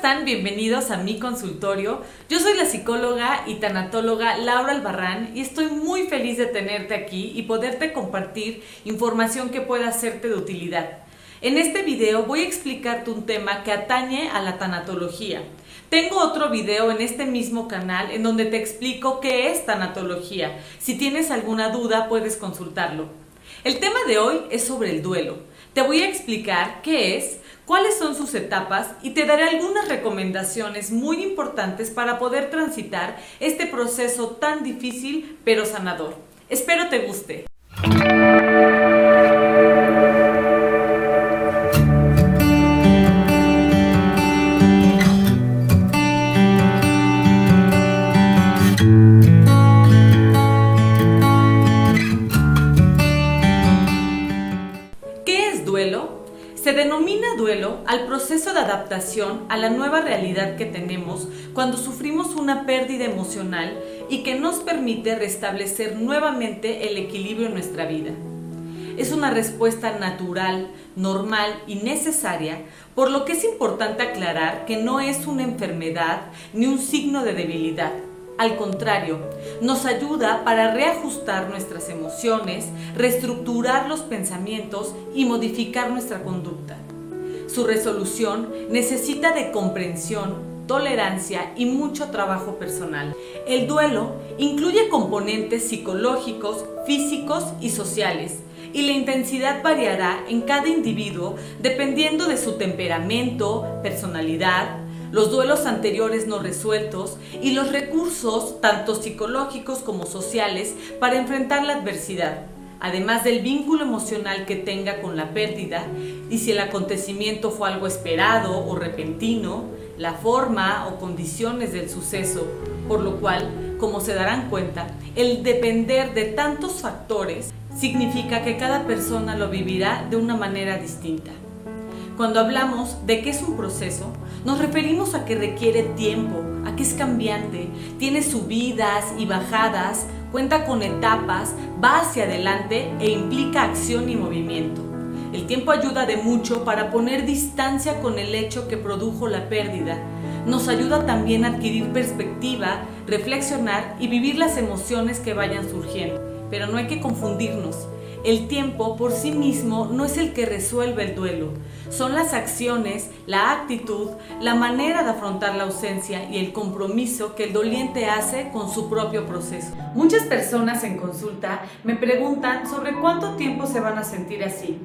están? Bienvenidos a mi consultorio. Yo soy la psicóloga y tanatóloga Laura Albarrán y estoy muy feliz de tenerte aquí y poderte compartir información que pueda hacerte de utilidad. En este video voy a explicarte un tema que atañe a la tanatología. Tengo otro video en este mismo canal en donde te explico qué es tanatología. Si tienes alguna duda puedes consultarlo. El tema de hoy es sobre el duelo. Te voy a explicar qué es, cuáles son sus etapas y te daré algunas recomendaciones muy importantes para poder transitar este proceso tan difícil pero sanador. Espero te guste. Se denomina duelo al proceso de adaptación a la nueva realidad que tenemos cuando sufrimos una pérdida emocional y que nos permite restablecer nuevamente el equilibrio en nuestra vida. Es una respuesta natural, normal y necesaria, por lo que es importante aclarar que no es una enfermedad ni un signo de debilidad al contrario, nos ayuda para reajustar nuestras emociones, reestructurar los pensamientos y modificar nuestra conducta. Su resolución necesita de comprensión, tolerancia y mucho trabajo personal. El duelo incluye componentes psicológicos, físicos y sociales, y la intensidad variará en cada individuo dependiendo de su temperamento, personalidad, los duelos anteriores no resueltos y los recursos, tanto psicológicos como sociales, para enfrentar la adversidad, además del vínculo emocional que tenga con la pérdida y si el acontecimiento fue algo esperado o repentino, la forma o condiciones del suceso, por lo cual, como se darán cuenta, el depender de tantos factores significa que cada persona lo vivirá de una manera distinta. Cuando hablamos de que es un proceso, nos referimos a que requiere tiempo, a que es cambiante, tiene subidas y bajadas, cuenta con etapas, va hacia adelante e implica acción y movimiento. El tiempo ayuda de mucho para poner distancia con el hecho que produjo la pérdida. Nos ayuda también a adquirir perspectiva, reflexionar y vivir las emociones que vayan surgiendo. Pero no hay que confundirnos. El tiempo por sí mismo no es el que resuelve el duelo, son las acciones, la actitud, la manera de afrontar la ausencia y el compromiso que el doliente hace con su propio proceso. Muchas personas en consulta me preguntan sobre cuánto tiempo se van a sentir así,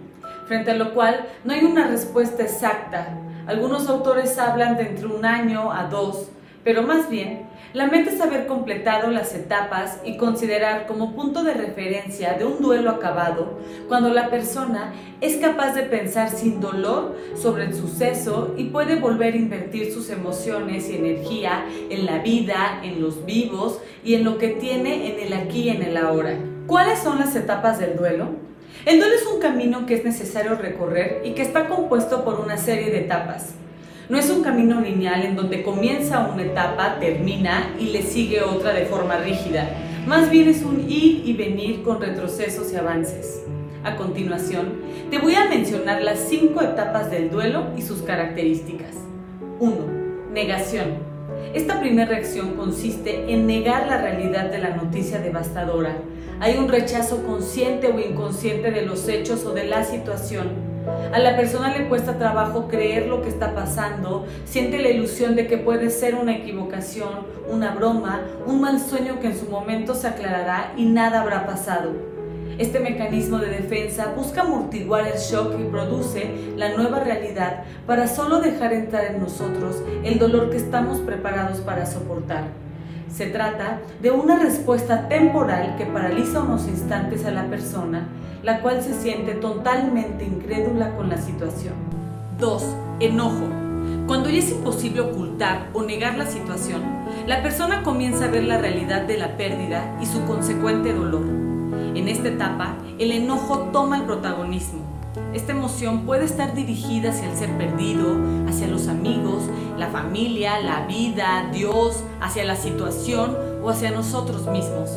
frente a lo cual no hay una respuesta exacta. Algunos autores hablan de entre un año a dos, pero más bien, la meta es haber completado las etapas y considerar como punto de referencia de un duelo acabado cuando la persona es capaz de pensar sin dolor sobre el suceso y puede volver a invertir sus emociones y energía en la vida, en los vivos y en lo que tiene en el aquí y en el ahora. ¿Cuáles son las etapas del duelo? El duelo es un camino que es necesario recorrer y que está compuesto por una serie de etapas. No es un camino lineal en donde comienza una etapa, termina y le sigue otra de forma rígida. Más bien es un ir y venir con retrocesos y avances. A continuación, te voy a mencionar las cinco etapas del duelo y sus características. 1. Negación. Esta primera reacción consiste en negar la realidad de la noticia devastadora. Hay un rechazo consciente o inconsciente de los hechos o de la situación a la persona le cuesta trabajo creer lo que está pasando, siente la ilusión de que puede ser una equivocación, una broma, un mal sueño que en su momento se aclarará y nada habrá pasado. Este mecanismo de defensa busca amortiguar el shock que produce la nueva realidad para solo dejar entrar en nosotros el dolor que estamos preparados para soportar. Se trata de una respuesta temporal que paraliza unos instantes a la persona, la cual se siente totalmente incrédula con la situación. 2. Enojo. Cuando ya es imposible ocultar o negar la situación, la persona comienza a ver la realidad de la pérdida y su consecuente dolor. En esta etapa, el enojo toma el protagonismo esta emoción puede estar dirigida hacia el ser perdido, hacia los amigos, la familia, la vida, Dios, hacia la situación o hacia nosotros mismos.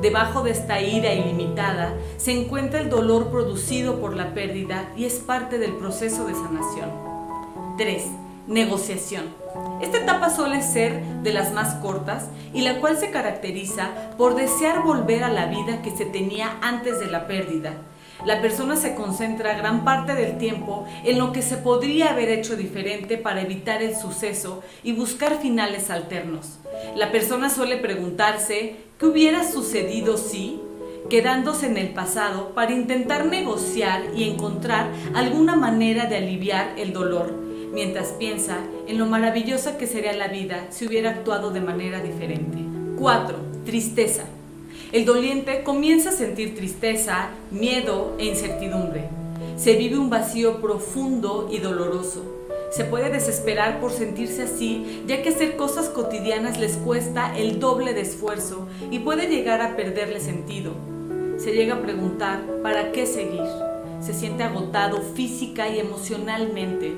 Debajo de esta ira ilimitada se encuentra el dolor producido por la pérdida y es parte del proceso de sanación. 3. Negociación. Esta etapa suele ser de las más cortas y la cual se caracteriza por desear volver a la vida que se tenía antes de la pérdida. La persona se concentra gran parte del tiempo en lo que se podría haber hecho diferente para evitar el suceso y buscar finales alternos. La persona suele preguntarse qué hubiera sucedido si, quedándose en el pasado para intentar negociar y encontrar alguna manera de aliviar el dolor, mientras piensa en lo maravillosa que sería la vida si hubiera actuado de manera diferente. 4. Tristeza. El doliente comienza a sentir tristeza, miedo e incertidumbre. Se vive un vacío profundo y doloroso. Se puede desesperar por sentirse así, ya que hacer cosas cotidianas les cuesta el doble de esfuerzo y puede llegar a perderle sentido se llega a preguntar ¿para qué seguir? Se siente agotado física y emocionalmente.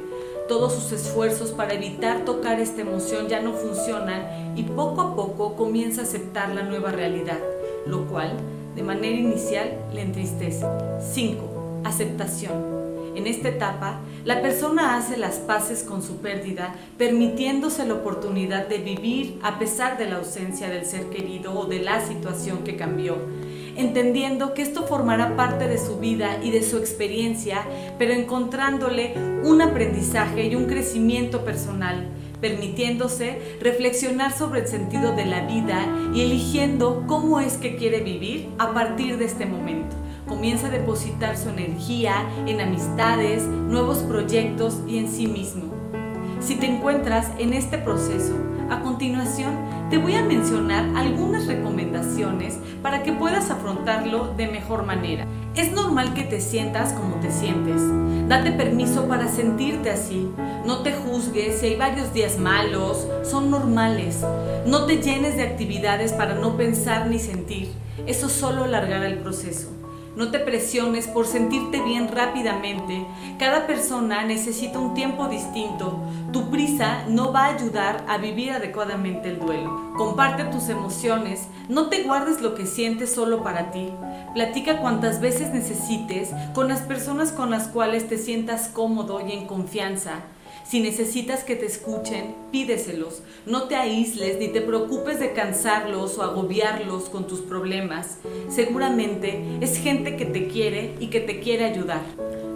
Todos sus esfuerzos para evitar tocar esta emoción ya no funcionan y poco a poco comienza a aceptar la nueva realidad, lo cual de manera inicial le entristece. 5. Aceptación. En esta etapa, la persona hace las paces con su pérdida, permitiéndose la oportunidad de vivir a pesar de la ausencia del ser querido o de la situación que cambió entendiendo que esto formará parte de su vida y de su experiencia, pero encontrándole un aprendizaje y un crecimiento personal, permitiéndose reflexionar sobre el sentido de la vida y eligiendo cómo es que quiere vivir a partir de este momento. Comienza a depositar su energía en amistades, nuevos proyectos y en sí mismo. Si te encuentras en este proceso, a continuación te voy a mencionar algunas recomendaciones para que puedas afrontarlo de mejor manera. Es normal que te sientas como te sientes. Date permiso para sentirte así. No te juzgues si hay varios días malos, son normales. No te llenes de actividades para no pensar ni sentir. Eso solo alargará el proceso. No te presiones por sentirte bien rápidamente. Cada persona necesita un tiempo distinto. Tu prisa no va a ayudar a vivir adecuadamente el duelo. Comparte tus emociones. No te guardes lo que sientes solo para ti. Platica cuantas veces necesites con las personas con las cuales te sientas cómodo y en confianza. Si necesitas que te escuchen, pídeselos. No te aísles ni te preocupes de cansarlos o agobiarlos con tus problemas. Seguramente es gente que te quiere y que te quiere ayudar.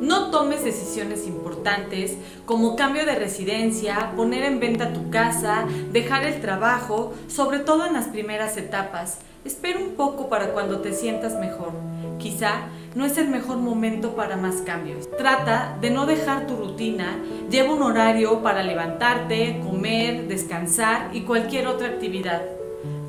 No tomes decisiones importantes como cambio de residencia, poner en venta tu casa, dejar el trabajo, sobre todo en las primeras etapas. Espera un poco para cuando te sientas mejor. Quizá no es el mejor momento para más cambios. Trata de no dejar tu rutina, lleva un horario para levantarte, comer, descansar y cualquier otra actividad.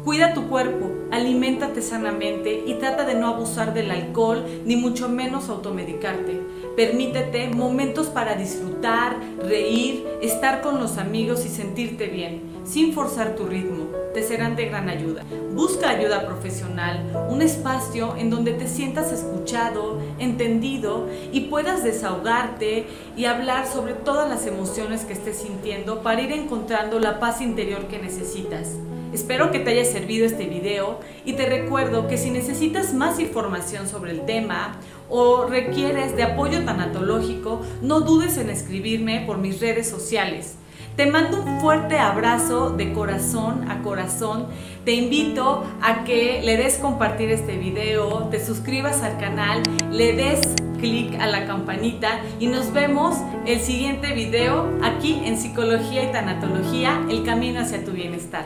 Cuida tu cuerpo, aliméntate sanamente y trata de no abusar del alcohol ni mucho menos automedicarte. Permítete momentos para disfrutar, reír, estar con los amigos y sentirte bien, sin forzar tu ritmo. Serán de gran ayuda. Busca ayuda profesional, un espacio en donde te sientas escuchado, entendido y puedas desahogarte y hablar sobre todas las emociones que estés sintiendo para ir encontrando la paz interior que necesitas. Espero que te haya servido este video y te recuerdo que si necesitas más información sobre el tema o requieres de apoyo tanatológico, no dudes en escribirme por mis redes sociales. Te mando un fuerte abrazo de corazón a corazón. Te invito a que le des compartir este video, te suscribas al canal, le des clic a la campanita y nos vemos el siguiente video aquí en Psicología y Tanatología, el camino hacia tu bienestar.